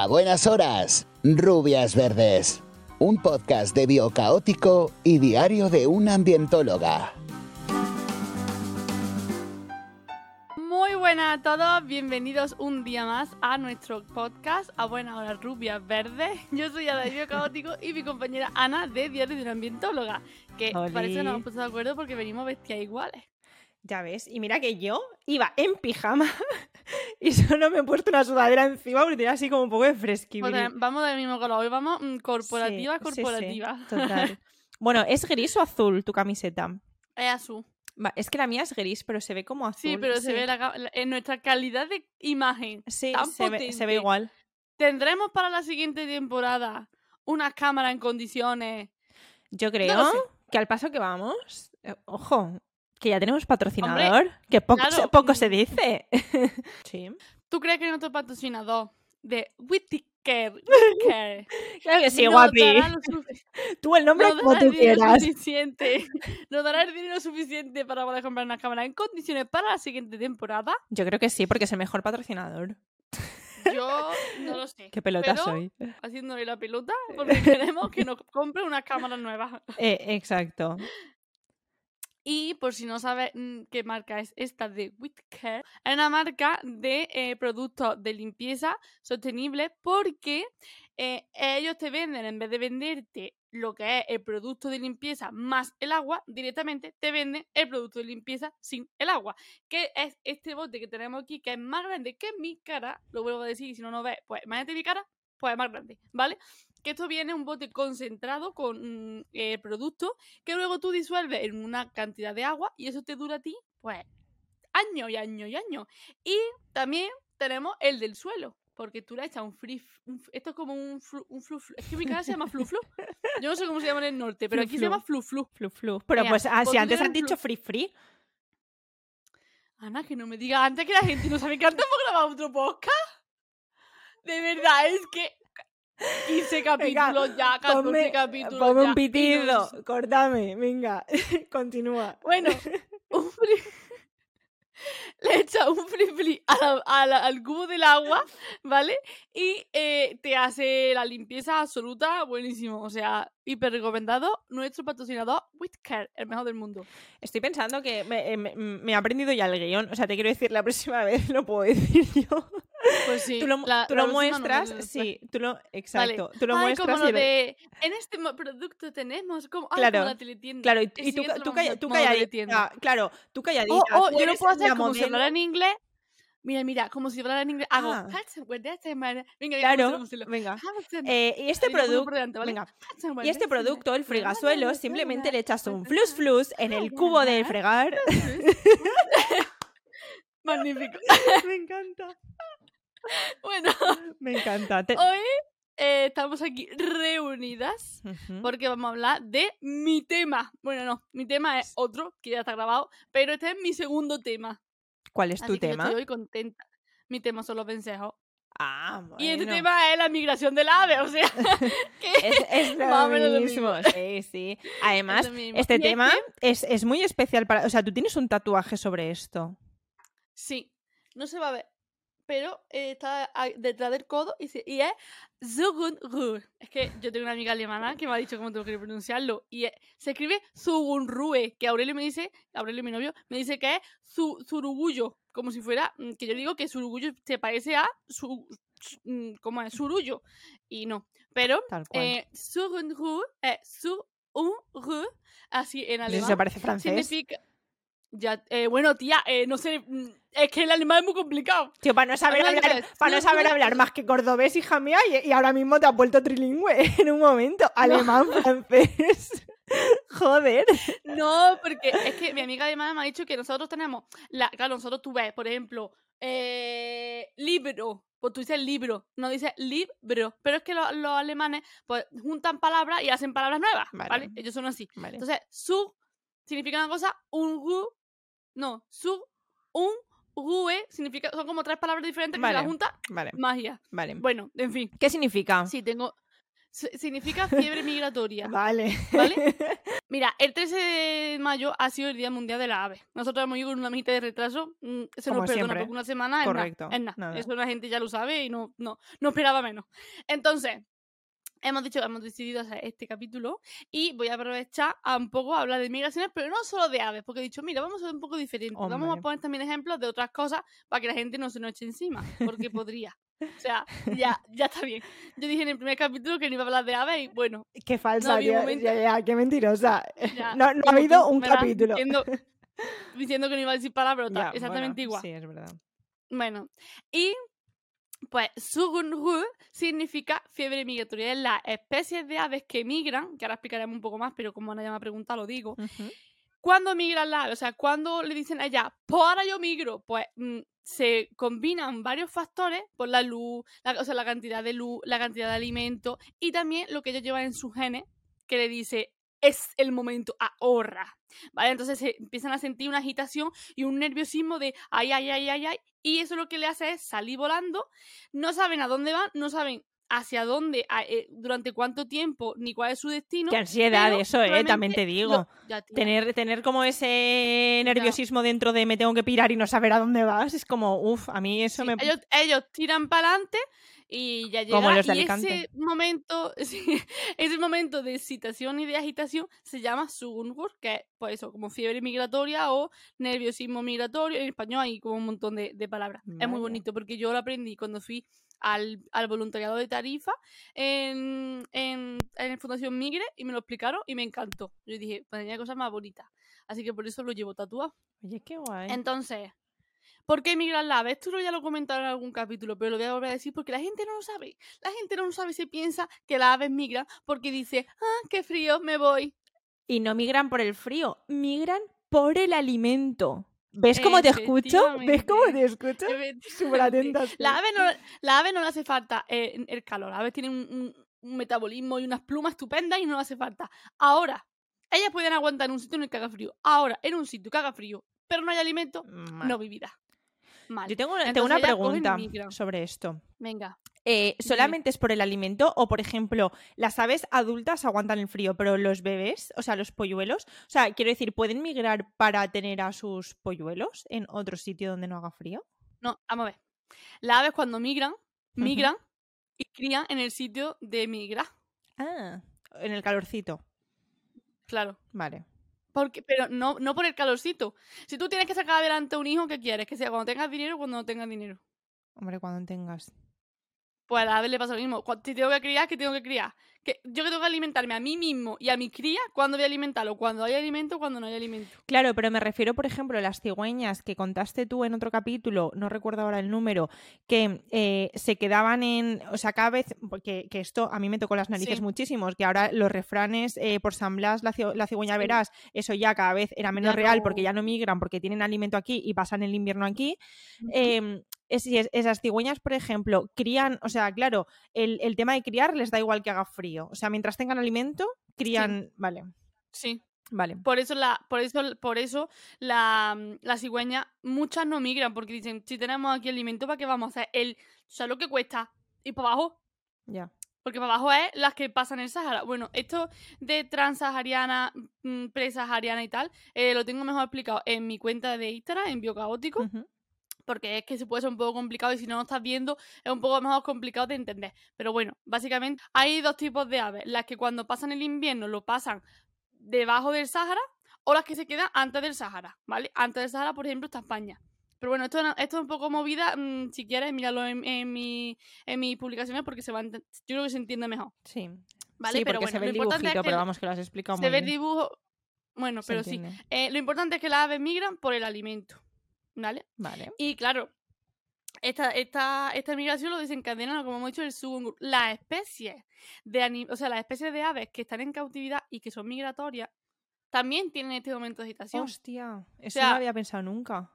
A buenas horas, rubias verdes. Un podcast de biocaótico y diario de una ambientóloga. Muy buenas a todos, bienvenidos un día más a nuestro podcast A Buenas Horas Rubias Verdes. Yo soy Ada de Biocaótico y mi compañera Ana de Diario de una Ambientóloga. Que Oli. parece que nos hemos puesto de acuerdo porque venimos vestidas iguales. Ya ves, y mira que yo iba en pijama y solo me he puesto una sudadera encima porque tenía así como un poco de fresquibri. Pues, vamos del mismo color, hoy vamos mm, corporativa, Sí, sí, sí, corporativa. total. Bueno, ¿es gris o azul tu camiseta? Es azul. Es que la mía es gris, pero se ve como azul. Sí, pero se ve la ca- la- en nuestra calidad de imagen. Sí, tan se ve, se potente. ve igual. ¿Tendremos para la siguiente temporada una cámara en condiciones? Yo creo que al paso que vamos, eh, ojo, que ya tenemos patrocinador, que poco, claro. se, poco se dice. sí. ¿Tú crees que nuestro patrocinador de Whittaker Claro que sí, nos guapi. Tú el nombre nos como tú quieras. suficiente, nos dará el dinero suficiente para poder comprar una cámara en condiciones para la siguiente temporada? Yo creo que sí, porque es el mejor patrocinador. Yo no lo sé. Qué pelota Pero- soy. Haciéndole la pelota porque queremos que nos compre una cámara nueva. Eh, exacto. Y por si no sabes mm, qué marca es esta de Whitcare, es una marca de eh, productos de limpieza sostenible porque eh, ellos te venden, en vez de venderte lo que es el producto de limpieza más el agua, directamente te venden el producto de limpieza sin el agua. Que es este bote que tenemos aquí, que es más grande que mi cara, lo vuelvo a decir, si no no ves, pues imagínate mi cara, pues es más grande, ¿vale? Que esto viene un bote concentrado con mm, eh, producto que luego tú disuelves en una cantidad de agua y eso te dura a ti, pues, años y años y años. Y también tenemos el del suelo, porque tú le echas un free... un esto es como un flu, un flu, flu. Es que mi casa se llama flu flu. Yo no sé cómo se llama en el norte, pero Flu, aquí se llama flu flu. Flu, flu. Pero Mira, pues, ah, si antes un dicho free free. Ana, que no me digas antes que la gente no sabe que antes hemos grabado otro podcast. De verdad, es que 15 capítulos ya, 14 Ponme, capítulos ponme ya, un pitido, córtame, venga, continúa. Bueno, un fli- le echa un flip al cubo del agua, ¿vale? Y eh, te hace la limpieza absoluta, buenísimo. O sea, hiper recomendado. Nuestro patrocinador, Whitcare, el mejor del mundo. Estoy pensando que me, eh, me- me he aprendido ya el guion. O sea, te quiero decir, la próxima vez lo puedo decir yo. Pues sí. tú lo, la- tú la lo muestras, vemos sí, tú lo, Vale. exacto, tú lo Ay, muestras como y lo ve- de... En este producto tenemos como... Claro, como la teletienda. Claro, y, y tú, tú, calla- tú calladita, claro, tú calladita. Oh, oh, yo lo puedo hacer como si hablara en inglés. Mira, mira, como si hablara en inglés. Hago. Ah. Venga, venga, Claro, venga. Eh, y este producto, ¿vale? venga, y este producto, el fregasuelo, simplemente le echas un flus flus flus en el cubo de fregar. Magnífico. Me encanta. Bueno, Me encanta. Te- hoy eh, estamos aquí reunidas porque vamos a hablar de mi tema. Bueno, no, mi tema es otro que ya está grabado, pero este es mi segundo tema. ¿Cuál es Así tu que yo tema? estoy hoy contenta. Mi tema son los vencejos. Ah, Y este bueno. tema es la migración del ave, o sea, que Es, es lo Más lo mismo, sí, sí. Además, este Y tema es, es muy especial para... O sea, tú tienes un tatuaje sobre esto. Sí, no se va a ver. Pero eh, está detrás del codo y, se- y es Zugunruhe. Es que yo tengo una amiga alemana que me ha dicho cómo tengo que pronunciarlo. Y es- se escribe Zugunruhe, que Aurelio me dice, Aurelio mi novio, me dice que es su, Zurugullo. Como si fuera, mm, que yo digo que Zurugullo se parece a su, su- mm, ¿cómo es? Surullo. Y no. Pero eh, Zugunruhe es Zugunruhe, así en alemán. se parece francés. Significa. Ya, eh, bueno, tía, eh, no sé. mm, Es que el alemán es muy complicado. Tío, para no saber Habla hablar, para no saber hablar más que cordobés, hija mía, y, y ahora mismo te has vuelto trilingüe en un momento. Alemán, francés. Joder. No, porque es que mi amiga alemana me ha dicho que nosotros tenemos. La, claro, nosotros tú ves, por ejemplo, eh, libro. Pues tú dices libro, no dices libro. Pero es que lo- los alemanes pues juntan palabras y hacen palabras nuevas, Vale. ¿vale? Ellos son así. Vale. Entonces, su significa una cosa, un ru, no, su, un, rue significa, son como tres palabras diferentes que se las junta, Vale, magia. vale. Bueno, en fin. ¿Qué significa? Sí, tengo. Significa fiebre migratoria. Vale. ¿Vale? Mira, el 13 de mayo ha sido el Día Mundial de la Ave. Nosotros hemos ido con una mitad de retraso. mm, Se Como nos perdona siempre. porque una semana Correcto, es nada. nada. Eso la gente ya lo sabe y no, no, no esperaba menos. Entonces, hemos dicho, hemos decidido hacer este capítulo y voy a aprovechar a un poco a hablar de migraciones, pero no solo de aves, porque he dicho, mira, vamos a ser un poco diferente. Vamos a Hombre. poner también ejemplos de otras cosas para que la gente no se nos eche encima, porque podría. O sea, ya, ya está bien. Yo dije en el primer capítulo que no iba a hablar de aves y bueno, Qué falsa, tía. momento- Ya, ya, qué mentirosa. Ya, no, no ha habido un capítulo. Diciendo, diciendo que no iba a decir palabrotas. Ya, exactamente bueno, igual. Sí, es verdad. Bueno, y pues Sugunru significa fiebre migratoria. Es las especies de aves que migran, que ahora explicaremos un poco más, pero como Ana ya me ha preguntado, lo digo. Ujú. ¿Cuándo migran las aves? O sea, cuando le dicen a ella, pues ahora yo migro, pues mm, se combinan varios factores por la luz, la, o sea, la cantidad de luz, la cantidad de alimento y también lo que ellos llevan en sus genes, que le dice, es el momento, ahorra. ¿Vale? Entonces se empiezan a sentir una agitación y un nerviosismo de ay, ay, ay, ay, ay. Y eso lo que le hace es salir volando. No saben a dónde van, no saben hacia dónde, a- eh, durante cuánto tiempo, ni cuál es su destino. Qué ansiedad eso, eh, también te digo. lo- ya, tía. Tener, tener como ese nerviosismo dentro de me tengo que pirar y no saber a dónde vas, es como, uff, a mí eso Sí, me... ellos, ellos tiran para adelante y ya llega Como los de y ese momento sí, ese momento de excitación y de agitación se llama sugungur que es pues eso como fiebre migratoria o nerviosismo migratorio en español hay como un montón de, de palabras es muy bonito porque yo lo aprendí cuando fui al, al voluntariado de Tarifa en, en, en Fundación Migre y me lo explicaron y me encantó yo dije pues tenía cosas más bonitas así que por eso lo llevo tatuado Oye, qué guay. entonces, ¿por qué migran las aves? Esto lo ya lo comentaron en algún capítulo, pero lo voy a volver a decir porque la gente no lo sabe. La gente no lo sabe, se piensa que las aves migran porque dice, ah, qué frío, me voy. Y no migran por el frío, migran por el alimento. ¿Ves cómo te escucho? ¿Ves cómo te escucho? Súper atenta. La ave no, la ave no le hace falta eh, el calor. Las aves tienen un, un- un metabolismo y unas plumas estupendas y no le hace falta. Ahora, ellas pueden aguantar en un sitio en el que haga frío. Ahora, en un sitio que haga frío, pero no hay alimento, Mal. no vivirá. Mal. Yo tengo, una pregunta sobre esto. Venga. Eh, ¿Solamente es por el alimento o, por ejemplo, las aves adultas aguantan el frío, pero los bebés, o sea, los polluelos, o sea, quiero decir, ¿pueden migrar para tener a sus polluelos en otro sitio donde no haga frío? No, vamos a ver. Las aves cuando migran, migran y crían en el sitio de migrar. Ah, en el calorcito. Claro. Vale. Porque, pero no, no por el calorcito. Si tú tienes que sacar adelante un hijo, ¿qué quieres? Que sea cuando tengas dinero o cuando no tengas dinero. Hombre, cuando tengas. Pues a la ave le pasa lo mismo. Si tengo que criar, ¿qué tengo que criar? Que yo que tengo que alimentarme a mí mismo y a mis crías, ¿cuándo voy a alimentarlo? Cuando hay alimento cuando no hay alimento. Claro, pero me refiero, por ejemplo, a las cigüeñas que contaste tú en otro capítulo, no recuerdo ahora el número, que eh, se quedaban en, o sea, cada vez, porque que esto a mí me tocó las narices Sí. muchísimos, que ahora los refranes eh, por San Blas, la, la cigüeña Sí. verás, eso ya cada vez era menos Ya real no- porque ya no migran, porque tienen alimento aquí y pasan el invierno aquí. Es- si es- esas cigüeñas, por ejemplo, crían, o sea, claro, el, el tema de criar les da igual que haga frío, o sea, mientras tengan alimento, crían, vale, Sí. vale. Por eso la, por eso, por eso la, la cigüeña, muchas no migran, porque dicen, si tenemos aquí alimento, ¿para qué vamos a hacer? El, ¿Sabes lo que cuesta? Ir para abajo. Ya. Porque para abajo es las que pasan el Sahara. Bueno, esto de transahariana, mm, presahariana y tal, eh, lo tengo mejor explicado en mi cuenta de Instagram, en Biocaótico. Porque es que se puede ser un poco complicado y si no lo estás viendo es un poco mejor complicado de entender. Pero bueno, básicamente hay dos tipos de aves. Las que cuando pasan el invierno lo pasan debajo del Sahara o las que se quedan antes del Sahara, ¿vale? Antes del Sahara, por ejemplo, está España. Pero bueno, esto, esto es un poco movida. mm, si quieres, míralo en, en, mi, en mis publicaciones porque se va a yo creo que se entiende mejor. Sí. ¿Vale? sí, pero bueno, se ve lo el importante dibujito, es que pero vamos, que lo has explicado se muy ve el dibujo. Bueno, Se pero sí. Eh, lo importante es que las aves migran por el alimento. ¿Vale? Vale. Y claro, esta, esta, esta migración lo desencadena, como hemos dicho, el sugungur. Las especies de o sea, las especies de aves que están en cautividad y que son migratorias, también tienen este momento de agitación. Hostia, eso sea, no lo había pensado nunca.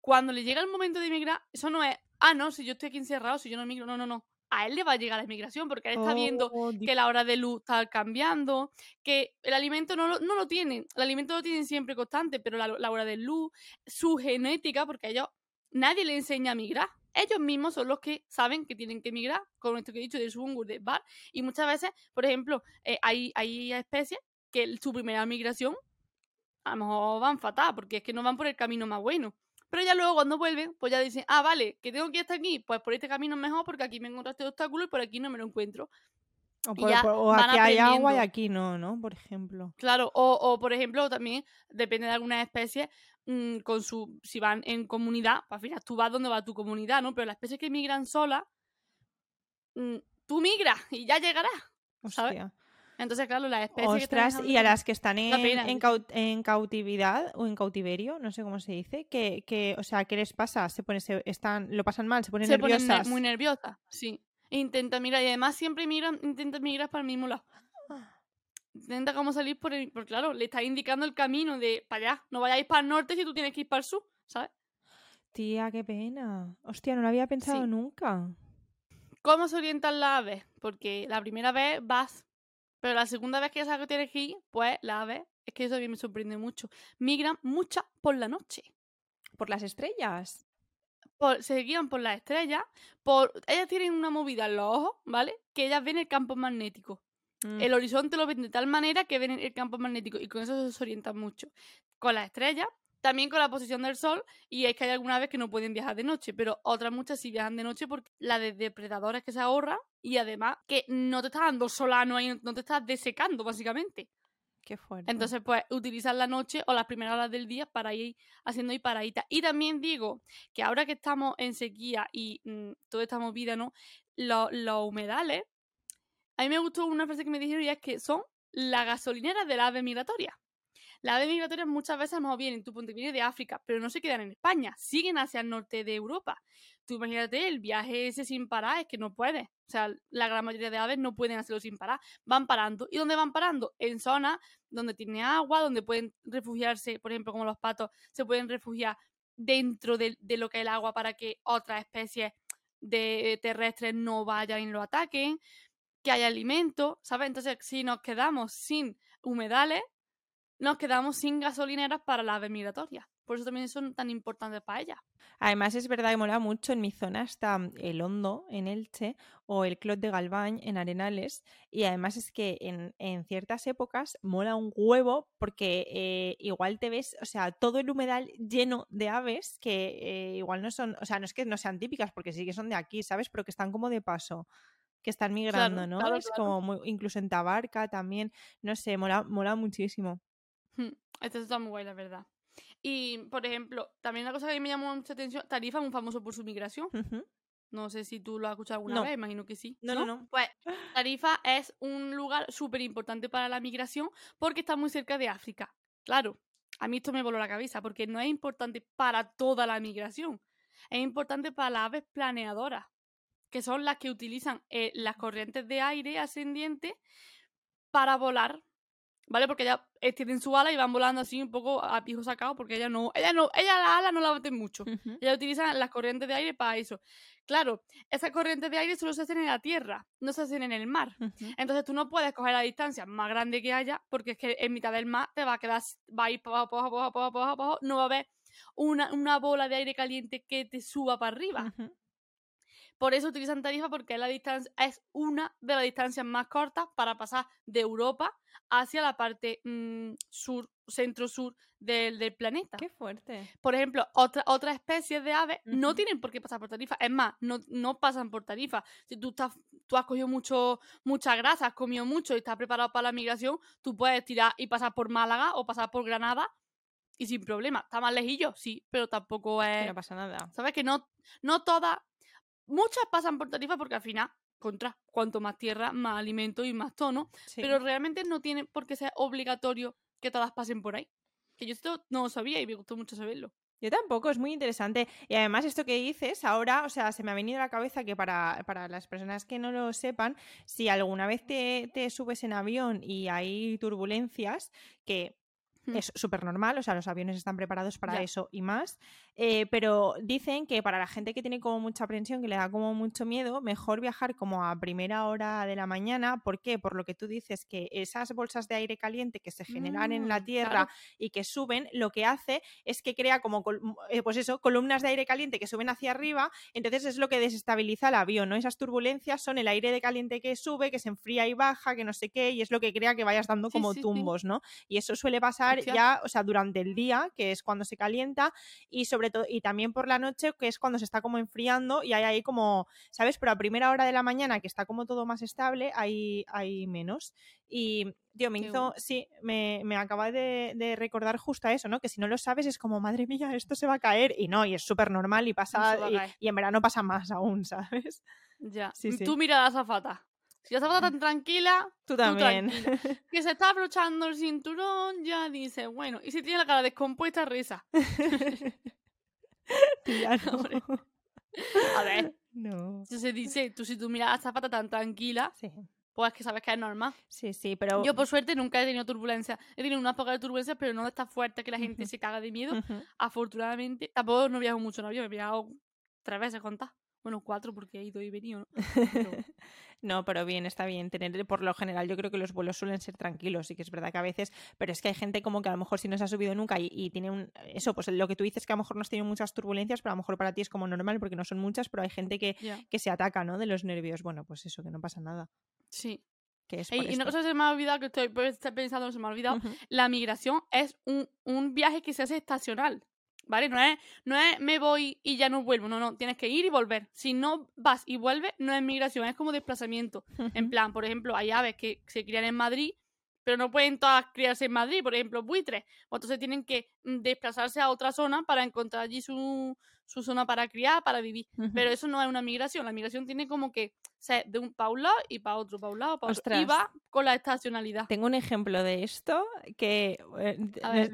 Cuando le llega el momento de migrar, eso no es, ah, no, si yo estoy aquí encerrado, si yo no migro, no, no, no. A él le va a llegar la migración porque él está viendo Oh, que la hora de luz está cambiando, que el alimento no lo, no lo tienen, el alimento lo tienen siempre constante, pero la, la hora de luz, su genética, porque a ellos nadie le enseña a migrar. ellos mismos son los que saben que tienen que migrar, con esto que he dicho del sungur, de bar, y muchas veces, por ejemplo, eh, hay, hay especies que su primera migración a lo mejor van fatal, porque es que no van por el camino más bueno. Pero ya luego cuando vuelven, pues ya dicen, ah, vale, que tengo que ir hasta aquí, pues por este camino es mejor porque aquí me encontré este obstáculo y por aquí no me lo encuentro. O, por- o aquí hay agua y aquí no, ¿no? Por ejemplo. Claro, o, o, por ejemplo, también depende de algunas especies, mm, con su, si van en comunidad, pues final tú vas donde va tu comunidad, ¿no? Pero las especies que migran solas, mm, tú migras y ya llegarás. ¿Sabes? Hostia. Entonces, claro, las especies que Ostras, y a las que están en, pena, en, sí. cau- en cautividad o en cautiverio, no sé cómo se dice, que, que o sea, ¿qué les pasa? Se pone, se, están, lo pasan mal, se ponen se ponen ne- nerviosas. muy nerviosas, sí. Intenta migrar y además siempre migran, intenta migrar para el mismo lado. Intenta como salir por el, porque claro, le está indicando el camino de para allá. No vayáis para el norte si tú tienes que ir para el sur, ¿sabes? Tía, qué pena. Hostia, no lo había pensado Sí. nunca. ¿Cómo se orientan las aves? Porque la primera vez vas, pero la segunda vez que ya sabes que tienes que ir, pues las aves, es que eso a mí me sorprende mucho, migran muchas por la noche. Por las estrellas. Por, se guían por las estrellas, por ellas tienen una movida en los ojos, ¿vale? Que ellas ven el campo magnético. Mm. El horizonte lo ven de tal manera que ven el campo magnético y con eso se orientan mucho. Con las estrellas, también con la posición del sol, y es que hay algunas veces que no pueden viajar de noche, pero otras muchas sí viajan de noche porque la de depredadores que se ahorran y además que no te está dando solano ahí, no te estás desecando básicamente. Qué fuerte. Entonces, pues, utilizar la noche o las primeras horas del día para ir haciendo ahí paraditas. Y también digo que ahora que estamos en sequía y mm, toda esta movida, ¿no? Lo- Los, humedales, a mí me gustó una frase que me dijeron y es que son la gasolinera de la ave migratoria. Las aves migratorias muchas veces a lo vienen, tú ponte, viene de África, pero no se quedan en España, siguen hacia el norte de Europa. Tú imagínate el viaje ese sin parar, es que no puedes. O sea, la gran mayoría de aves no pueden hacerlo sin parar. Van parando. ¿Y dónde van parando? En zonas donde tiene agua, donde pueden refugiarse, por ejemplo, como los patos, se pueden refugiar dentro de, de lo que es el agua para que otras especies de terrestres no vayan y lo ataquen, que haya alimento, ¿sabes? Entonces, si nos quedamos sin humedales, nos quedamos sin gasolineras para las aves migratorias. Por eso también son tan importantes para ellas. Además, es verdad que mola mucho. En mi zona está el Hondo, en Elche, o el Clot de Galván, en Arenales. Y además es que en, en ciertas épocas mola un huevo porque eh, igual te ves, o sea, todo el humedal lleno de aves que eh, igual no son, o sea, no es que no sean típicas porque sí que son de aquí, ¿sabes? Pero que están como de paso. Que están migrando, ¿no? claro, es claro. como muy- incluso en Tabarca también, no sé, mola, mola muchísimo. Esto está muy guay, la verdad. Y, por ejemplo, también una cosa que a mí me llamó mucha atención, Tarifa es muy famoso por su migración. No sé si tú lo has escuchado alguna No. vez, imagino que sí. No, no, no. Pues Tarifa es un lugar súper importante para la migración porque está muy cerca de África. Claro, a mí esto me voló la cabeza porque no es importante para toda la migración. Es importante para las aves planeadoras, que son las que utilizan eh, las corrientes de aire ascendientes para volar. ¿Vale? Porque ellas extienden su ala y van volando así un poco a pijo sacado porque ella no, ella no, ella la ala no la baten mucho. Ujú. Ellas utilizan las corrientes de aire para eso. Claro, esas corrientes de aire solo se hacen en la tierra, no se hacen en el mar. Entonces tú no puedes coger la distancia más grande que haya, porque es que en mitad del mar te va a quedar, va a ir para abajo, para abajo, para abajo, no va a haber una, una bola de aire caliente que te suba para arriba. Por eso utilizan tarifa, porque es, la distancia, es una de las distancias más cortas para pasar de Europa hacia la parte mm, sur, centro-sur del, del planeta. Qué fuerte. Por ejemplo, otra, otras especies de aves no tienen por qué pasar por tarifa. Es más, no, no pasan por tarifa. Si tú, estás, tú has cogido mucho, mucha grasa, has comido mucho y estás preparado para la migración, tú puedes tirar y pasar por Málaga o pasar por Granada y sin problema. Está más lejillo, sí, pero tampoco Que es... no pasa nada. ¿Sabes? Que no, no todas... Muchas pasan por tarifa porque al final, contra, cuanto más tierra, más alimento y más tono. Sí. Pero realmente no tiene por qué ser obligatorio que todas pasen por ahí. Que yo esto no lo sabía y me gustó mucho saberlo. Yo tampoco, es muy interesante. Y además esto que dices ahora, o sea, se me ha venido a la cabeza que para, para las personas que no lo sepan, si alguna vez te, te subes en avión y hay turbulencias, que Hmm. es súper normal, o sea, los aviones están preparados para Ya. eso y más, Eh, pero dicen que para la gente que tiene como mucha aprensión, que le da como mucho miedo, mejor viajar como a primera hora de la mañana. ¿Por qué? Por lo que tú dices, que esas bolsas de aire caliente que se generan en la Mm, Tierra claro. y que suben, lo que hace es que crea como, col- eh, pues eso, columnas de aire caliente que suben hacia arriba, entonces es lo que desestabiliza el avión, ¿no? Esas turbulencias son el aire de caliente que sube, que se enfría y baja, que no sé qué, y es lo que crea que vayas dando como sí, sí. tumbos, ¿no? Y eso suele pasar ya, o sea, durante el día, que es cuando se calienta, y sobre todo, y también por la noche, que es cuando se está como enfriando, y hay ahí como, ¿sabes? Pero a primera hora de la mañana, que está como todo más estable, hay, hay menos. Y, tío, me Qué hizo, bueno. sí, me, me acaba de, de recordar justo a eso, ¿no? Que si no lo sabes es como, madre mía, esto se va a caer. Y no, y es súper normal y pasa, a y, y en verano pasa más aún, ¿sabes? Ya. Sí, sí. Tú mira a la azafata. Si la azafata tan tranquila, Tú tú también. tranquila. Que se está abrochando el cinturón, ya dice, bueno. Y si tiene la cara descompuesta, risa. Tía, no. Hombre. A ver, No. si se dice, tú si tú miras a la azafata tan tranquila, Sí, pues es que sabes que es normal. sí, sí, pero... Yo, por suerte, nunca he tenido turbulencia. He tenido unas pocas de turbulencias, pero no de esta fuerte que la gente se caga de miedo. Afortunadamente, tampoco no viajo mucho en avión, he viajado tres veces contar. Bueno, cuatro porque he ido y venido, ¿no? Pero- No, pero bien, está bien tener, por lo general yo creo que los vuelos suelen ser tranquilos, sí que es verdad que a veces, pero es que hay gente como que a lo mejor si no se ha subido nunca y, y tiene un, eso, pues lo que tú dices que a lo mejor no has tenido muchas turbulencias, pero a lo mejor para ti es como normal porque no son muchas, pero hay gente que, que se ataca, ¿no? De los nervios. Bueno, pues eso, que no pasa nada. Sí. Que es Ey, y una cosa que se me ha olvidado, que estoy pues, pensando, se me ha olvidado, la migración es un, un viaje que se hace estacional, ¿vale? No es, no es me voy y ya no vuelvo, no, no, tienes que ir y volver. Si no vas y vuelves, no es migración, es como desplazamiento. En plan, por ejemplo, hay aves que se crían en Madrid, pero no pueden todas criarse en Madrid, por ejemplo, buitres. Pues entonces tienen que mm, desplazarse a otra zona para encontrar allí su, su zona para criar, para vivir. Pero eso no es una migración. La migración tiene como que ser de un para un lado y para otro, para un lado, para otro. Y va con la estacionalidad. Tengo un ejemplo de esto que eh,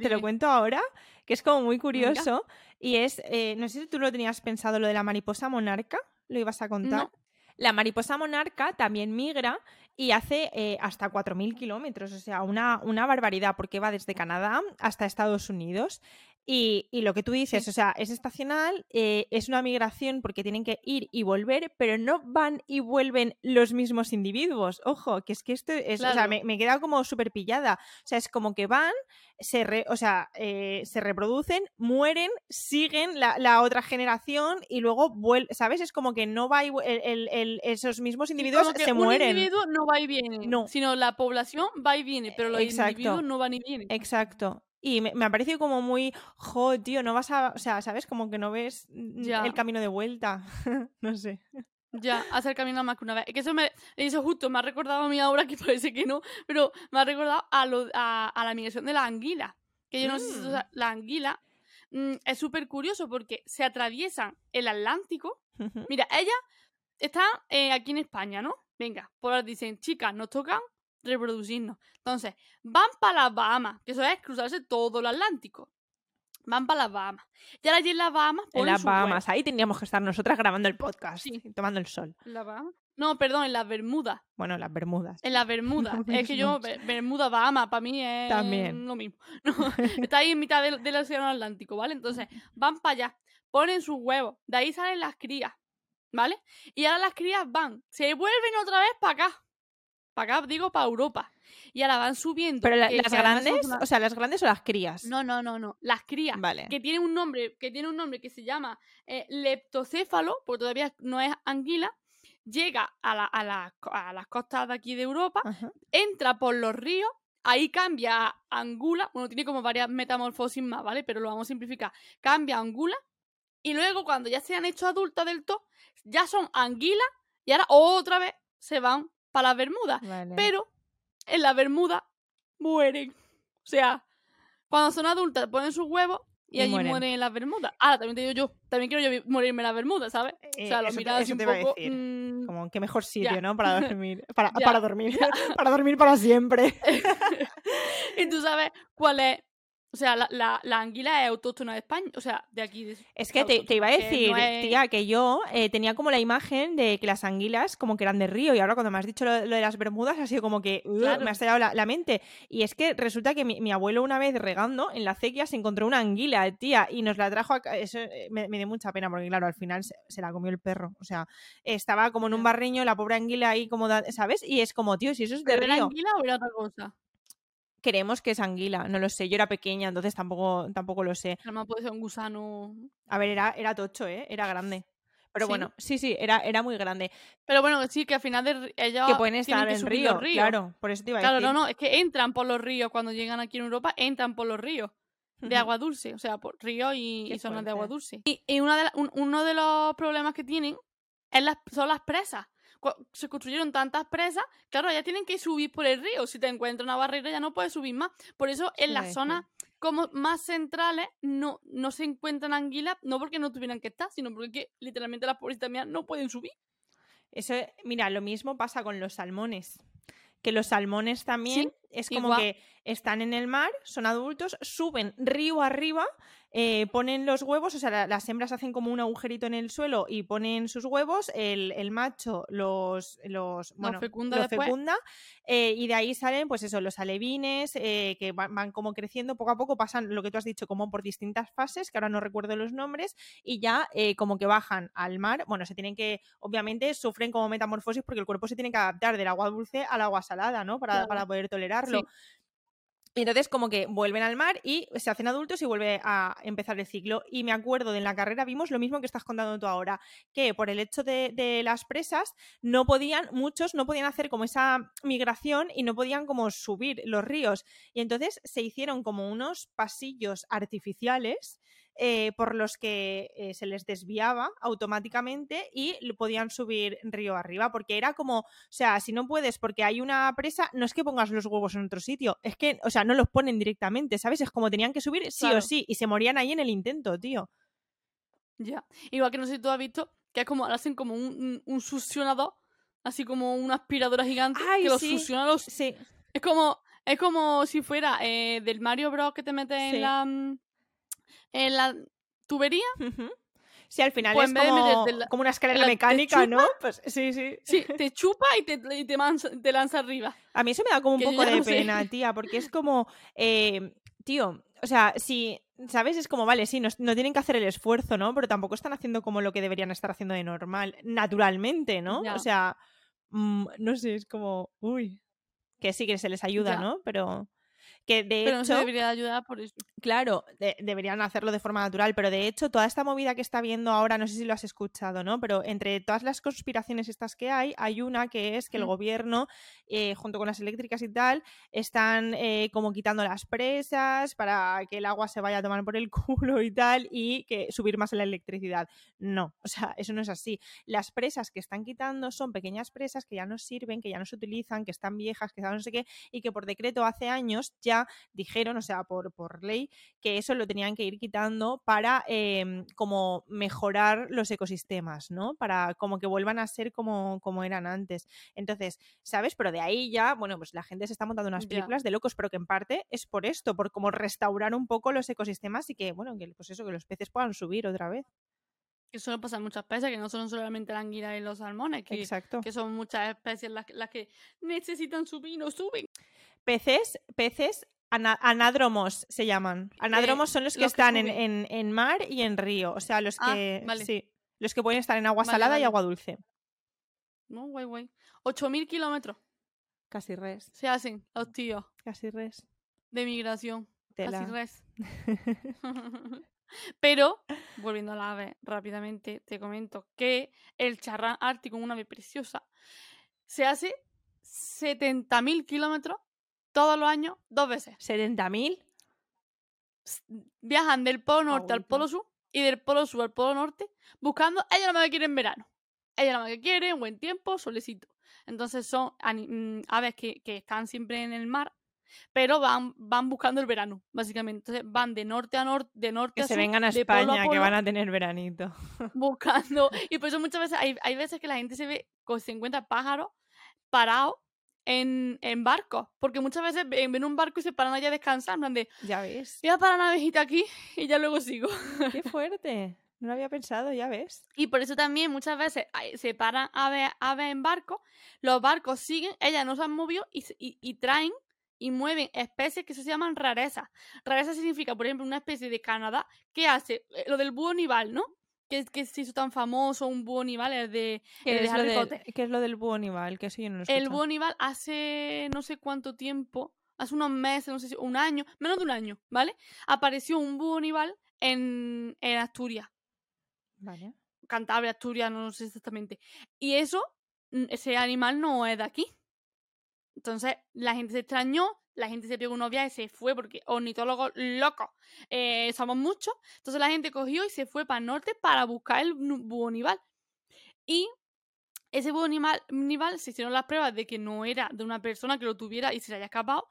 te- lo cuento ahora, que es como muy curioso y es, eh, no sé si tú lo tenías pensado, lo de la mariposa monarca, lo ibas a contar. No. La mariposa monarca también migra y hace eh, hasta 4.000 kilómetros, o sea, una, una barbaridad, porque va desde Canadá hasta Estados Unidos. Y, y lo que tú dices, Sí. o sea, es estacional, eh, es una migración porque tienen que ir y volver, pero no van y vuelven los mismos individuos. Ojo, que es que esto es, o sea, me, me he quedado como súper pillada. O sea, es como que van, se, re- o sea, eh, se reproducen, mueren, siguen la, la otra generación y luego vuelven, ¿sabes? Es como que no va y el- el- el- esos mismos individuos como que se un mueren. individuo no va y viene, No. sino la población va y viene, pero los Exacto. individuos no van y vienen. Exacto. Y me, me ha parecido como muy, jo, tío, no vas a, o sea, ¿sabes? Como que no ves mm, Ya. el camino de vuelta. no sé. Ya, hacer camino más que una vez. Es que eso me eso justo me ha recordado a mí ahora que parece que no, pero me ha recordado a, lo, a, a la migración de la anguila. Que yo no sé si tú Mm. sabes, la anguila mm, es súper curioso porque se atraviesan el Atlántico. Mira, ellas están eh, aquí en España, ¿no? Venga, por ahora dicen, chicas, nos tocan reproducirnos. Entonces, van para las Bahamas, que eso es cruzarse todo el Atlántico. Van para las Bahamas. Y ahora allí en las Bahamas en las. Bahamas, ahí tendríamos que estar nosotras grabando el podcast, Sí. y tomando el sol. ¿En las Bahamas? No, perdón, en las Bermudas. Bueno, las Bermudas. En las Bermudas. No es que yo, Bermuda, Bahamas, para mí es También. lo mismo. No, está ahí en mitad del, del océano Atlántico, ¿vale? Entonces, van para allá, ponen sus huevos, de ahí salen las crías, ¿vale? Y ahora las crías van, se vuelven otra vez para acá. Para acá, digo, para Europa. Y ahora van subiendo. Pero la- que- las que grandes, una- o sea, las grandes o las crías. No, no, no, no. Las crías. Vale. Que tiene un nombre, que tiene un nombre que se llama eh, leptocéfalo, porque todavía no es anguila. Llega a, la- a, la- a las costas de aquí de Europa, Ajá. entra por los ríos, ahí cambia a angula, bueno, tiene como varias metamorfosis más, ¿vale? Pero lo vamos a simplificar. Cambia a angula, y luego cuando ya se han hecho adultas del todo, ya son anguilas, y ahora otra vez se van para las Bermudas. Vale. Pero en la Bermuda mueren. O sea, cuando son adultas ponen sus huevos y, Y allí mueren. mueren. en las Bermudas. Ahora, también te digo yo, también quiero yo morirme en las Bermudas, ¿sabes? Eh, o sea, lo miras un te iba a poco... decir. mm, Como qué mejor sitio, Ya. ¿no? Para dormir. Para, para dormir. para dormir para siempre. y tú sabes cuál es O sea, la, la, la anguila es autóctona de España, o sea, de aquí. de- Es que te, te iba a que decir, no es- tía, que yo eh, tenía como la imagen de que las anguilas como que eran de río y ahora cuando me has dicho lo, lo de las Bermudas ha sido como que Claro. me ha estallado la, la mente. Y es que resulta que mi, mi abuelo una vez regando en la acequia se encontró una anguila, tía, y nos la trajo acá. Eso eh, me, me dio mucha pena porque claro, al final se, se la comió el perro. O sea, estaba como en un barriño, la pobre anguila ahí como, da- ¿sabes? Y es como, tío, si eso es de ¿Pero era río. anguila o era otra cosa? Creemos que es anguila, no lo sé. Yo era pequeña, entonces tampoco, tampoco lo sé. A lo mejor puede ser un gusano. A ver, era, era tocho, ¿eh? Era grande. Pero ¿Sí? bueno, sí, sí, era, era muy grande. Pero bueno, sí, que al final de ellos que pueden estar que en río, ríos. claro, por eso te iba a Claro, decir. no, no, es que entran por los ríos cuando llegan aquí en Europa, entran por los ríos de agua dulce, o sea, por ríos y, zonas de agua dulce. Y, y una de la- un- uno de los problemas que tienen es las, son las presas. Se construyeron tantas presas, claro, ya tienen que subir por el río. Si te encuentras una barrera ya no puedes subir más. Por eso en las zonas como más centrales no, no se encuentran anguilas, no porque no tuvieran que estar, sino porque que, literalmente las pobrecitas mías no pueden subir. Eso, mira, lo mismo pasa con los salmones. Que los salmones también es como igual. que están en el mar, son adultos, suben río arriba, eh, ponen los huevos, o sea, la- las hembras hacen como un agujerito en el suelo y ponen sus huevos, el, el macho los, los, bueno, fecunda los fecunda, eh, y de ahí salen, pues eso, los alevines, eh, que van, van como creciendo poco a poco, pasan lo que tú has dicho, como por distintas fases, que ahora no recuerdo los nombres, y ya eh, como que bajan al mar, bueno, se tienen que, obviamente, sufren como metamorfosis porque el cuerpo se tiene que adaptar del agua dulce al agua salada, ¿no? Para, Claro. para poder tolerarlo. Sí. Y entonces como que vuelven al mar y se hacen adultos y vuelve a empezar el ciclo. Y me acuerdo de en la carrera vimos lo mismo que estás contando tú ahora, que por el hecho de, de las presas no podían, muchos no podían hacer como esa migración y no podían como subir los ríos. Y entonces se hicieron como unos pasillos artificiales eh, por los que eh, se les desviaba automáticamente y podían subir río arriba, porque era como, o sea, si no puedes porque hay una presa, no es que pongas los huevos en otro sitio, es que, o sea, no los ponen directamente, ¿sabes? Es como tenían que subir sí o sí y se morían ahí en el intento, tío. Ya. Igual que no sé si tú has visto que es como hacen como un, un, succionador, así como una aspiradora gigante Ay, que lo sí. succiona los. Sí, Es como es como si fuera eh, del Mario Bros que te metes Sí. en la mm, en la tubería. Sí, al final Pues es como, la- como una escalera la- mecánica, ¿no? Pues sí, sí. Sí, te chupa y te, y te, mansa- te lanza arriba. A mí eso me da como un Que poco de no sé. pena, tía, porque es como, eh, tío, o sea, si, ¿sabes? Es como, vale, sí, no, no tienen que hacer el esfuerzo, ¿no? Pero tampoco están haciendo como lo que deberían estar haciendo de normal, naturalmente, ¿no? Ya. O sea, mm, no sé, es como, uy, que sí que se les ayuda, Ya. ¿no? Pero que de Pero no se debería ayudar por eso. Claro, de- deberían hacerlo de forma natural, pero de hecho toda esta movida que está viendo ahora, no sé si lo has escuchado, ¿no? Pero entre todas las conspiraciones estas que hay, hay una que es que el gobierno, eh, junto con las eléctricas y tal, están eh, como quitando las presas para que el agua se vaya a tomar por el culo y tal, y que subir más la electricidad. No, o sea, eso no es así. Las presas que están quitando son pequeñas presas que ya no sirven, que ya no se utilizan, que están viejas, que no sé qué, y que por decreto hace años ya dijeron, o sea, por, por ley, que eso lo tenían que ir quitando para em, como mejorar los ecosistemas, ¿no? Para como que vuelvan a ser como, como eran antes. Entonces, ¿sabes? Pero de ahí ya, bueno, pues la gente se está montando unas Ya. películas de locos, pero que en parte es por esto, por como restaurar un poco los ecosistemas y que, bueno, que pues eso, que los peces puedan subir otra vez. Que suele pasar muchas especies, que no son solamente la anguila y los salmones, que, Exacto. que son muchas especies las, que- las que necesitan subir y no suben. Peces, peces ana- anádromos se llaman. Anádromos son los que los que están en, en- en mar y en río. O sea, los Ah, que. vale. Sí. Los que pueden estar en agua Vale, salada y agua dulce. No, guay, guay. 8.000 kilómetros Casi res. se hacen los tíos Casi res. de migración. Tela. Casi res. Pero, volviendo a la ave rápidamente, te comento que el charrán ártico, una ave preciosa, se hace 70.000 kilómetros todos los años, dos veces. ¿70.000? S- Viajan del polo norte al polo sur y del polo sur al polo norte buscando, ella no me quiere en verano. Ella no me quiere, buen tiempo, solecito. Entonces son mm, aves que, que están siempre en el mar, pero van, van buscando el verano, básicamente. Entonces van de norte a norte, de norte Que a se sur, vengan a de polo España, que van a tener veranito. buscando. Y por eso muchas veces hay, hay veces que la gente se ve, con- se encuentra pájaros parados en, en barcos. Porque muchas veces ven, un barco y se paran allá a descansar. En plan de, Ya ves. voy a parar la navejita aquí y ya luego sigo. Qué fuerte. No lo había pensado, ya ves. Y por eso también muchas veces se paran aves, aves en barcos, los barcos siguen, ellas no se han movido y, y- y traen y mueven especies que se llaman rarezas. Rareza significa, por ejemplo, una especie de Canadá que hace eh, lo del búho nival, ¿no? Que, se hizo tan famoso un búho nival, el de, ¿Qué el de es, lo del, qué es lo del búho nival? Que eso yo no lo he El búho hace no sé cuánto tiempo, hace unos meses, no sé si un año, menos de un año, ¿vale? Apareció un búho en, en Asturias. Vale. Cantabria, Asturias, no sé exactamente. Y eso, mm, ese animal no es de aquí. Entonces, la gente se extrañó, la gente se pegó unos viajes y se fue porque ornitólogos locos eh, somos muchos. Entonces, la gente cogió y se fue para el norte para buscar el búho nival. Y ese búho nival, nival se hicieron las pruebas de que no era de una persona que lo tuviera y se le haya escapado.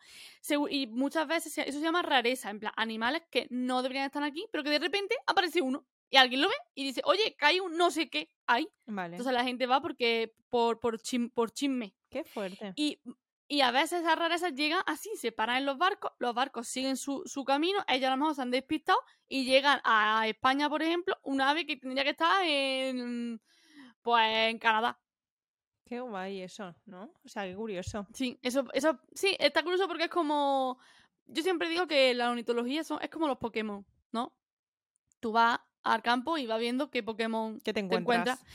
Y muchas veces se- eso se llama rareza, en plan, animales que no deberían estar aquí, pero que de repente aparece uno. Y alguien lo ve y dice, oye, que hay un no sé qué ahí. Vale. Entonces la gente va porque por, por, chim- por chisme. Qué fuerte. Y, y a veces esas rarezas llegan así, se paran en los barcos, los barcos siguen su, su camino, ellos a lo mejor se han despistado y llegan a España, por ejemplo, un ave que tendría que estar en, pues, en Canadá. Qué guay eso, ¿no? O sea, qué curioso. Sí, eso, eso sí, está curioso porque es como. Yo siempre digo que la ornitología son, es como los Pokémon, ¿no? Tú vas al campo y vas viendo qué Pokémon ¿Qué te te encuentras? encuentras.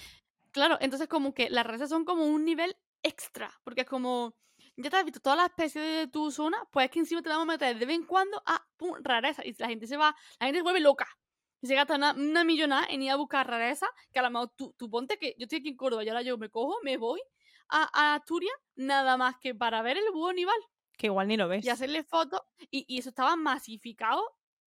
Claro, entonces como que las razas son como un nivel extra, porque es como. Ya te has visto todas las especies de tu zona, pues es que encima te vamos a meter de vez en cuando a pum, rareza. Y la gente se va, la gente se vuelve loca. Y se gasta una, una millonada en ir a buscar rareza, que a lo mejor tú, tú ponte que yo estoy aquí en Córdoba y ahora yo me cojo, me voy a, a Asturias, nada más que para ver el búho nival Que igual ni lo ves. y hacerle fotos. Y, y eso estaba masificado,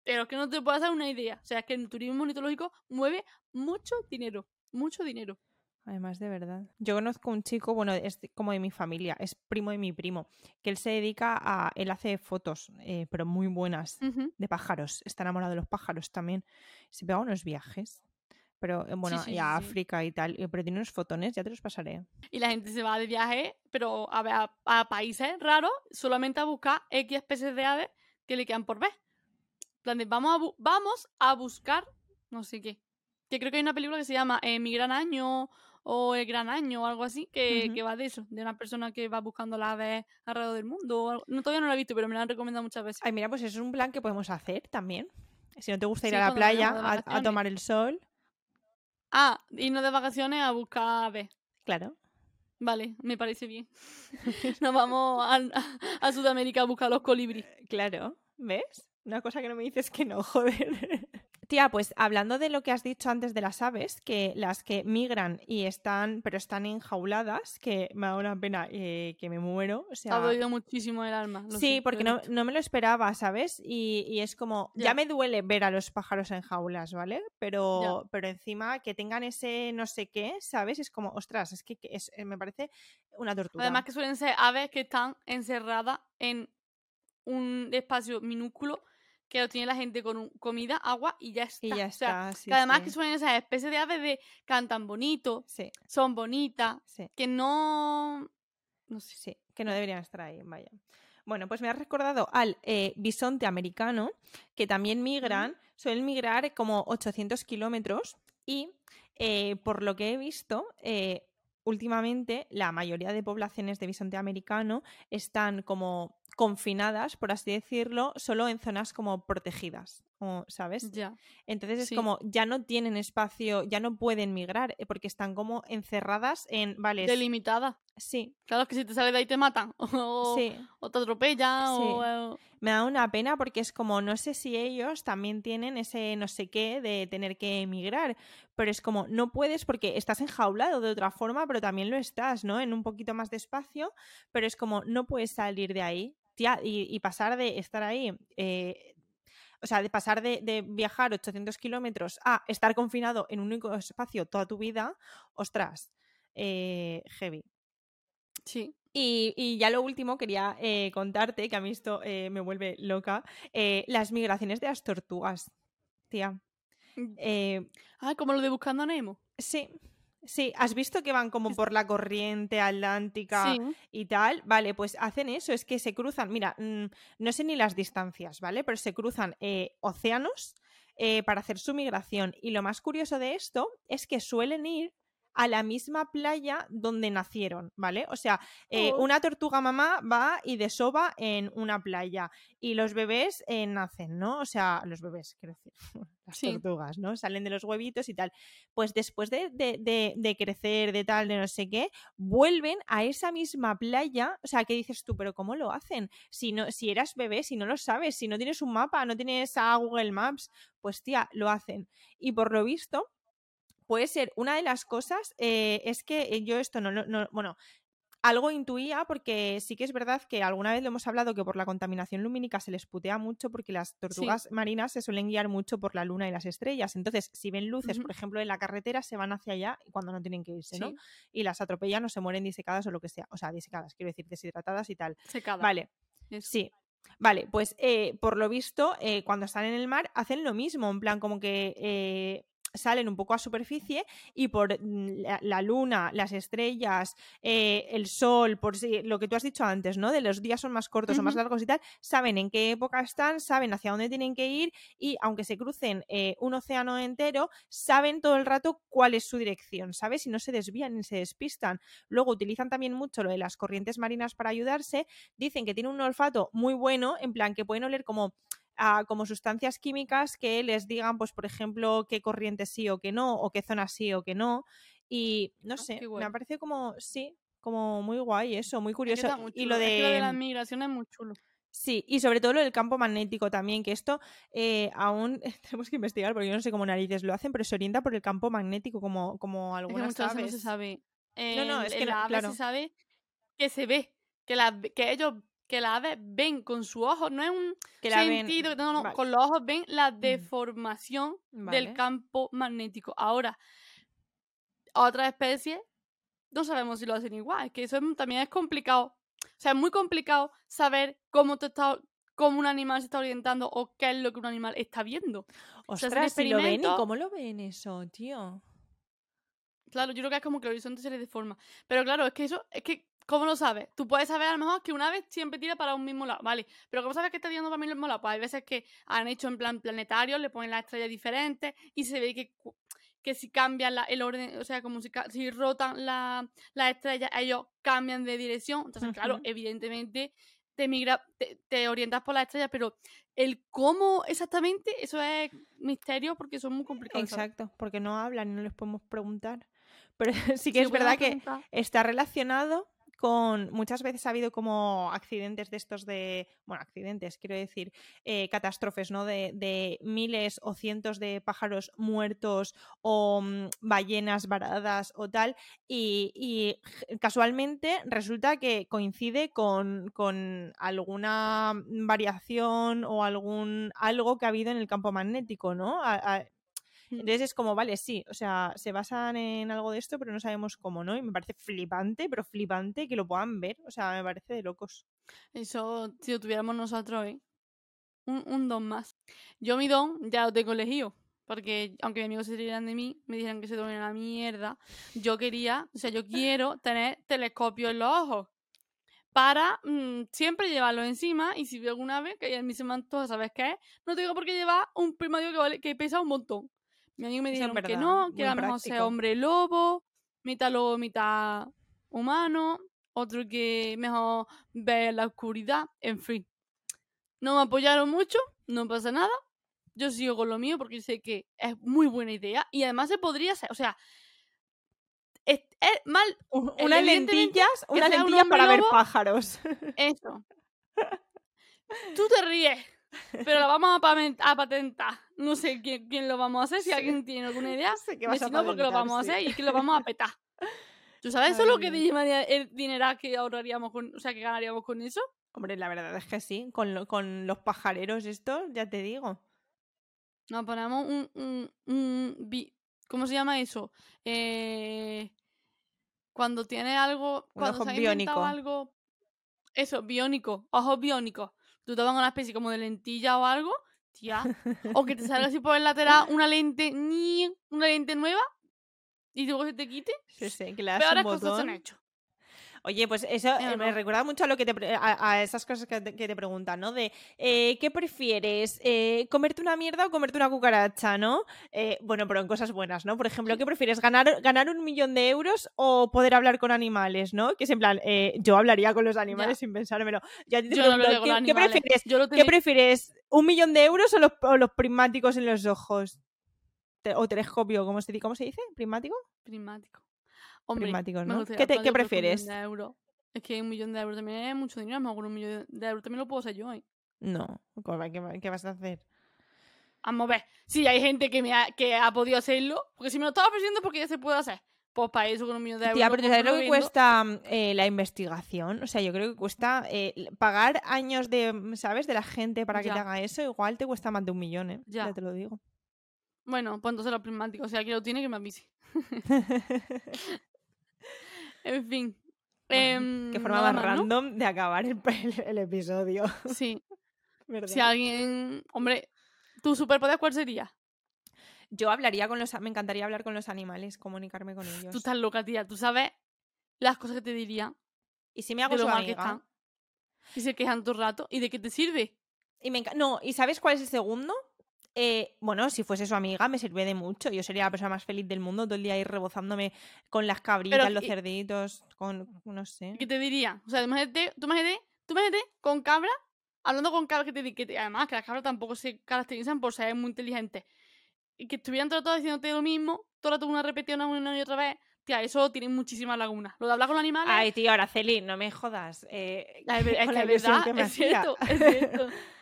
pero es que no te puedo hacer una idea. O sea, es que el turismo ornitológico mueve mucho dinero, mucho dinero. Además, de verdad. Yo conozco un chico, bueno, es como de mi familia, es primo de mi primo, que él se dedica a. Él hace fotos, eh, pero muy buenas, de pájaros. Está enamorado de los pájaros también. Se pega unos viajes. Pero eh, bueno, sí, y a sí. África y tal. eh, Pero tiene unos fotones, ya te los pasaré. Y la gente se va de viaje, pero a, a, a países raros, solamente a buscar X especies de aves que le quedan por ver. En plan de, vamos a, bu- vamos a buscar no sé qué. Que creo que hay una película que se llama eh, Mi Gran Año o El Gran Año o algo así, que, que va de eso, de una persona que va buscando las aves alrededor del mundo. No, todavía no la he visto, pero me la han recomendado muchas veces. Ay, mira, pues eso es un plan que podemos hacer también. Si no te gusta ir Sí, a la playa a- tomar el sol, Ah, irnos de vacaciones a buscar aves. claro. Vale, me parece bien. Nos vamos a, a Sudamérica a buscar los colibríes. Claro, ¿ves? Una cosa que no me dices que no, joder. Tía, pues hablando de lo que has dicho antes de las aves, que las que migran y están, pero están enjauladas, que me da una pena eh, que me muero. O sea, ha dolido muchísimo el alma. sí, sé, porque no, no me lo esperaba, ¿sabes? Y, y es como, ya. Ya. me duele ver a los pájaros en jaulas, ¿vale? Pero, pero encima que tengan ese no sé qué, ¿sabes? Es como, ostras, es que, que es- eh, me parece una tortura. Además que suelen ser aves que están encerradas en un espacio minúsculo que lo tiene la gente con un- comida, agua y ya está. y ya O sea, está, sí, que además sí. que suelen ser especies de aves de cantan bonito, Sí, son bonitas, que no... No sé. Sí, que no deberían estar ahí, vaya. Bueno, pues me has recordado al eh, bisonte americano, que también migran, suelen migrar como 800 kilómetros y eh, por lo que he visto, eh, últimamente la mayoría de poblaciones de bisonte americano están como confinadas, por así decirlo, solo en zonas como protegidas, ¿sabes? Ya. Entonces es Sí. como ya no tienen espacio, ya no pueden migrar eh, porque están como encerradas en, vale, Delimitada. sí, Claro, es que si te sales de ahí te matan. O, sí. o te atropellan. Sí. O, eh, Me da una pena porque es como, no sé si ellos también tienen ese no sé qué de tener que emigrar, pero es como, no puedes porque estás enjaulado de otra forma, pero también lo estás, ¿no? En un poquito más de espacio, pero es como, no puedes salir de ahí, tía, y, y pasar de estar ahí, eh, o sea, de pasar de, de viajar 800 kilómetros a estar confinado en un único espacio toda tu vida, ostras, eh, heavy. sí. Y, y ya lo último, quería eh, contarte, que a mí esto eh, me vuelve loca, eh, las migraciones de las tortugas, tía. Eh, Ah, como lo de Buscando a Nemo. sí, Sí, ¿has visto que van como por la corriente atlántica y tal? Vale, pues hacen eso, es que se cruzan, mira, mm, no sé ni las distancias, ¿vale? Pero se cruzan eh, océanos eh, para hacer su migración. Y lo más curioso de esto es que suelen ir a la misma playa donde nacieron, ¿vale? O sea, eh, oh. una tortuga mamá va y desova en una playa y los bebés eh, nacen, ¿no? O sea, los bebés, quiero decir, las tortugas, ¿no? Salen de los huevitos y tal. Pues después de, de, crecer, de tal, de no sé qué, vuelven a esa misma playa. O sea, ¿qué dices tú? ¿Pero cómo lo hacen? Si, no, si eras bebé, si no lo sabes, si no tienes un mapa, no tienes a Google Maps, pues tía, lo hacen. Y por lo visto, puede ser una de las cosas eh, es que eh, yo esto no, no, bueno, algo intuía porque sí que es verdad que alguna vez lo hemos hablado que por la contaminación lumínica se les putea mucho porque las tortugas marinas se suelen guiar mucho por la luna y las estrellas. Entonces, si ven luces, por ejemplo, en la carretera, se van hacia allá cuando no tienen que irse, ¿no? Y las atropellan o se mueren disecadas o lo que sea. O sea, disecadas, quiero decir, deshidratadas y tal. Secadas. Vale. Sí. Vale, pues eh, por lo visto, cuando están en el mar, hacen lo mismo, en plan como que salen un poco a superficie y por mm, la, luna, las estrellas, eh, el sol, por si, lo que tú has dicho antes, ¿no? De los días son más cortos o más largos y tal, saben en qué época están, saben hacia dónde tienen que ir y aunque se crucen eh, un océano entero, saben todo el rato cuál es su dirección, ¿sabes? Y no se desvían ni se despistan. Luego utilizan también mucho lo de las corrientes marinas para ayudarse. Dicen que tienen un olfato muy bueno, en plan que pueden oler como como sustancias químicas que les digan, pues, por ejemplo, qué corriente sí o qué no, o qué zona sí o qué no. Y no ah, sé, me parece como, sí, como muy guay eso, muy curioso. Y lo de... la migración es muy chulo. Sí, y sobre todo lo del campo magnético también, que esto eh, aún tenemos que investigar, porque yo no sé cómo narices lo hacen, pero se orienta por el campo magnético, como, como algunas es que no se sabe. no, no, es que la claro. se sabe que se ve, que, la, que ellos que las aves ven con su ojo, no es un que sentido, no, no, con los ojos ven la deformación del campo magnético. Ahora, otras especies no sabemos si lo hacen igual, es que eso también es complicado. O sea, es muy complicado saber cómo te está cómo un animal se está orientando o qué es lo que un animal está viendo. Ostras, o sea, si lo ven, ¿y cómo lo ven eso, tío? Claro, yo creo que es como que el horizonte se le deforma. Pero claro, es que eso, es que ¿Cómo lo sabes? Tú puedes saber a lo mejor que una vez siempre tira para un mismo lado, ¿vale? Pero ¿cómo sabes que está tirando para el mismo lado? Pues hay veces que han hecho en plan planetario, le ponen las estrellas diferentes y se ve que, que si cambian el orden, o sea, como si, si rotan las estrellas, ellos cambian de dirección. Entonces, claro, evidentemente te, migra, te, orientas por las estrellas, pero el cómo exactamente, eso es misterio porque son muy complicados. Exacto, porque no hablan y no les podemos preguntar. Pero sí que es verdad que está relacionado con muchas veces ha habido como accidentes de estos de, bueno, accidentes, quiero decir, eh, catástrofes, ¿no? De, miles o cientos de pájaros muertos o mm, ballenas varadas o tal, y, casualmente resulta que coincide con, con, alguna variación o algún algo que ha habido en el campo magnético, ¿no? Entonces es como, vale, sí, o sea, se basan en algo de esto, pero no sabemos cómo, ¿no? Y me parece flipante, pero flipante que lo puedan ver, o sea, me parece de locos. Eso, si lo tuviéramos nosotros, ¿eh? Un, un don más. Yo mi don ya lo tengo elegido. Porque aunque mis amigos se rieran de mí, me dijeron que se tomen la mierda. Yo quería, o sea, yo quiero tener telescopio en los ojos. Para mm, siempre llevarlo encima. Y si veo alguna vez que a mí se me antoja, ¿sabes qué? No tengo por qué llevar un primario que, vale, que pesa un montón. Mi amigo me dijeron que no, que a lo mejor sea hombre lobo, mitad lobo, mitad humano, otro que mejor ve la oscuridad, en fin. No me apoyaron mucho, no pasa nada. Yo sigo con lo mío porque sé que es muy buena idea y además se podría hacer, o sea, es, mal. Unas lentillas, unas lentillas para ver pájaros. Eso. Tú te ríes. Pero lo vamos a, patentar. No sé quién, quién, lo vamos a hacer. Si alguien tiene alguna idea, sé que no, porque lo vamos a hacer y que lo vamos a petar. ¿Tú sabes eso lo que el dinero que ahorraríamos con, o sea, que ganaríamos con eso? Hombre, la verdad es que sí. Con, con los pajareros estos, ya te digo. Nos ponemos un, un, un, ¿Cómo se llama eso? Eh, cuando tiene algo. cuando se ha algo. Eso, biónico. Ojos biónicos tú te vas una especie como de lentilla o algo, tía, o que te salga así por el lateral una lente, ni una lente nueva, y luego se te quite, Sí, sí, que le das un peores cosas se han botón. hecho. Oye, pues eso ¿Sí o eh, me recuerda mucho a lo que te a, a esas cosas que te, que te preguntan, ¿no? De eh, ¿qué prefieres? Eh, ¿Comerte una mierda o comerte una cucaracha, no? Eh, bueno, pero en cosas buenas, ¿no? Por ejemplo, ¿qué prefieres? ¿Ganar, ganar un millón de euros o poder hablar con animales, ¿no? Que es en plan, eh, yo hablaría con los animales sin pensármelo. Yo te Yo pregunto, ¿qué, prefieres? Yo lo ¿Qué prefieres? ¿Un millón de euros o los, o los prismáticos en los ojos? O telescopio, ¿cómo se, di- ¿cómo se dice? ¿Prismático? Prismático. Hombre, me ¿no? ¿Qué, te- qué con un millón prefieres? de euros. Es que un millón de euros también es mucho dinero. A lo mejor un millón de euros también lo puedo hacer yo. ¿eh? No, ¿qué, qué vas a hacer? Vamos a ver. Si hay gente que, me ha, que ha podido hacerlo, porque si me lo estaba ofreciendo, porque ya se puede hacer. Pues para eso con un millón de euros. Tía, pero ¿sabes lo que cuesta mm, eh, la investigación? O sea, yo creo que cuesta eh, pagar años de, mm, ¿sabes? De la gente para que te haga eso. Igual te cuesta más de un millón, ¿eh? Ya. Ya te lo digo. Bueno, pues entonces los prismáticos. O sea, que lo tiene que me avise. En fin. Bueno, Qué Em, forma más random de acabar el, el- el episodio. Sí. ¿verdad? Si alguien. Hombre, ¿tu superpoder cuál sería? Yo hablaría con los... Me encantaría hablar con los animales, comunicarme con ellos. Tú estás loca, tía. Tú sabes las cosas que te diría. Y si me hago de lo su mal que amiga... están. Y se quejan todo el rato. ¿Y de qué te sirve? Y me enca- No, ¿y sabes cuál es el segundo? Eh, bueno, si fuese su amiga me sirve de mucho. Yo sería la persona más feliz del mundo todo el día ahí rebozándome con las cabritas, los ¿y- cerditos, con... no sé. ¿Qué te diría? O sea, imagínate, tú imagínate, tú imagínate con cabra, hablando con cabras que te que te- además que las cabras tampoco se caracterizan por ser muy inteligentes. Y que estuvieran todo el rato diciéndote lo mismo, todo el rato una repetición una y otra vez. Tía, eso tiene muchísimas lagunas. Lo de hablar con los animales. Ay, tío, Araceli, no me jodas. eh, la- es, que la verdad, que me es cierto, es cierto.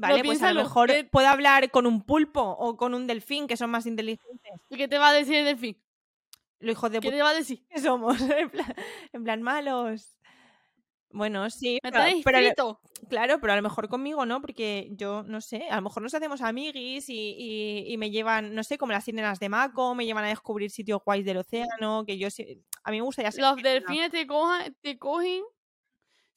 Vale, pues a lo mejor que- puedo hablar con un pulpo o con un delfín, que son más inteligentes. ¿Y qué te va a decir el delfín? Los hijos de ¿Qué te va a decir? que somos, en plan, en plan malos. Bueno, sí, ¿Me pero, pero lo- claro, pero a lo mejor conmigo no, porque yo no sé, a lo mejor nos hacemos amiguis y, y- y me llevan, no sé, como las sirenas de Mako, me llevan a descubrir sitios guays del océano, que yo sí- a mí me gustaría ser Los delfines te, cojan, te cogen.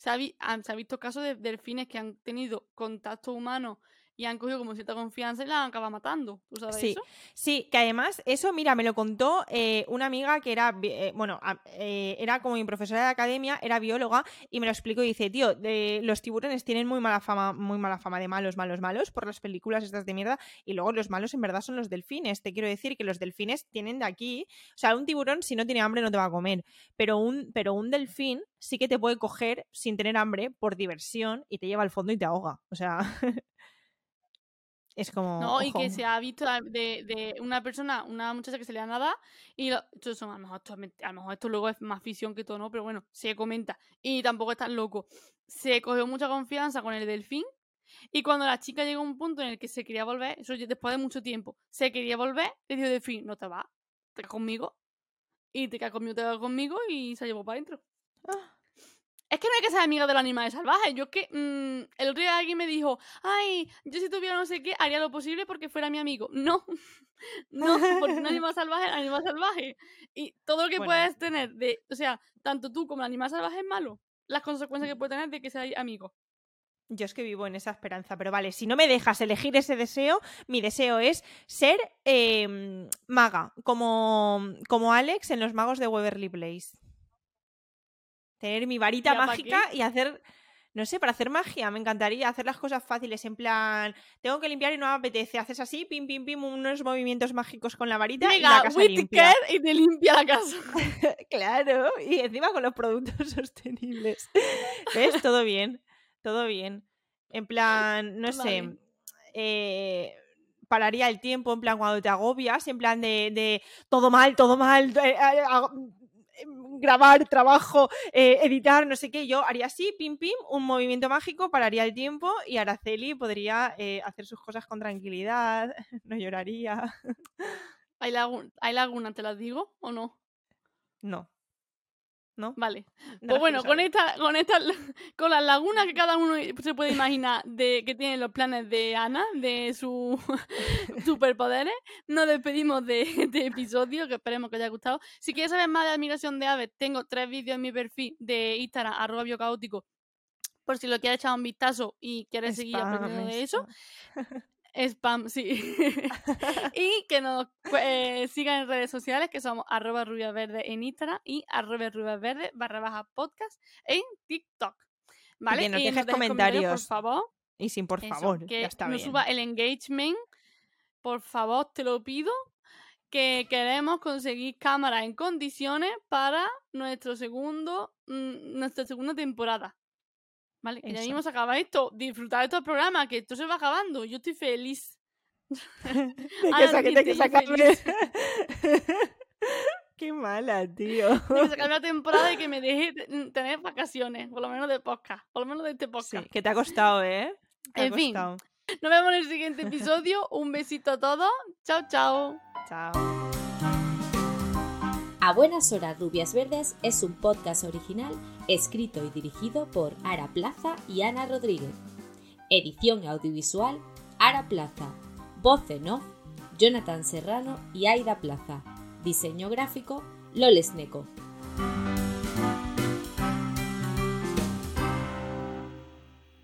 Se ha, visto casos de delfines que han tenido contacto humano y han cogido como cierta confianza y la han acabado matando. ¿Tú sabes Sí, eso? sí, que además eso, mira, me lo contó eh, una amiga que era, eh, bueno, eh, era como mi profesora de academia, era bióloga y me lo explicó y dice, tío, de- los tiburones tienen muy mala fama, muy mala fama de malos, malos, malos por las películas estas de mierda y luego los malos en verdad son los delfines. Te quiero decir que los delfines tienen de aquí, o sea, un tiburón si no tiene hambre no te va a comer, pero un, pero un delfín sí que te puede coger sin tener hambre por diversión y te lleva al fondo y te ahoga. O sea, es como... No, y que se ha visto de, de una persona, una muchacha que se le da nada y lo, esto son, a, lo mejor esto, a lo mejor esto luego es más ficción que todo, ¿no? Pero bueno, se comenta. Y tampoco es tan loco. Se cogió mucha confianza con el delfín y cuando la chica llegó a un punto en el que se quería volver, eso después de mucho tiempo, se quería volver, le dijo delfín, no te vas, te quedas conmigo. Y te quedas conmigo, te quedas conmigo y se llevó para adentro. Ah. Es que no hay que ser amiga de los animales salvajes. Yo es que mm, el otro día alguien me dijo, ay, yo si tuviera no sé qué, haría lo posible porque fuera mi amigo. No, no, porque un animal salvaje es un animal salvaje. Y todo lo que Bueno. puedes tener de, o sea, tanto tú como el animal salvaje es malo. Las consecuencias que puede tener de que seáis amigos. Yo es que vivo en esa esperanza, pero vale, si no me dejas elegir ese deseo, mi deseo es ser eh, maga, como, como Alex en los magos de Waverly Place. Tener mi varita ¿Ya pa' mágica y hacer, no sé, para hacer magia, me encantaría hacer las cosas fáciles, en plan, tengo que limpiar y no me apetece, haces así, pim, pim, pim, unos movimientos mágicos con la varita y la casa limpia. Y te limpia la casa. Claro, y encima con los productos sostenibles. ¿Ves? Todo bien, todo bien. En plan, no sé, eh, pararía el tiempo, en plan, cuando te agobias, en plan de, de todo mal, todo mal, eh, eh, eh, grabar, trabajo, eh, editar, no sé qué, yo haría así, pim, pim, un movimiento mágico, pararía el tiempo y Araceli podría eh, hacer sus cosas con tranquilidad, no lloraría. ¿Hay, lagu- ¿Hay laguna, te las digo o no? No. ¿No? Vale. No Pues bueno, con esta, con esta, con las lagunas que cada uno se puede imaginar de que tienen los planes de Ana, de sus superpoderes, nos despedimos de este episodio, que esperemos que os haya gustado. Si quieres saber más de la migración de aves, tengo tres vídeos en mi perfil de Instagram, arroba biocaótico, por si lo quieres echar un vistazo y quieres seguir aprendiendo de eso. spam. Sí. y que nos eh, sigan en redes sociales, que somos arroba verde en Instagram y arroba verde barra baja podcast en TikTok. ¿Vale? Y que nos dejes dejes comentarios. por favor. Y sin por Eso, favor, que ya está nos bien. suba el engagement. Por favor, te lo pido. Que queremos conseguir cámara en condiciones para nuestro segundo, mm, nuestra segunda temporada. ¿Vale? Que ya mismo se acaba esto. Disfrutar de estos programas, que esto se va acabando. Yo estoy feliz. De que Ana, sa- de que se acabe. Qué mala, tío. De que se acabe la temporada y que me deje te- tener vacaciones, por lo menos de podcast, por lo menos de este Sí, podcast. que te ha costado, ¿eh? Te ha En fin. costado. Nos vemos en el siguiente episodio. Un besito a todos. Chao, chao. Chao. A Buenas Horas Rubias Verdes es un podcast original escrito y dirigido por Ara Plaza y Ana Rodríguez. Edición audiovisual Ara Plaza. Voz en off Jonathan Serrano y Aida Plaza. Diseño gráfico Loles Neco.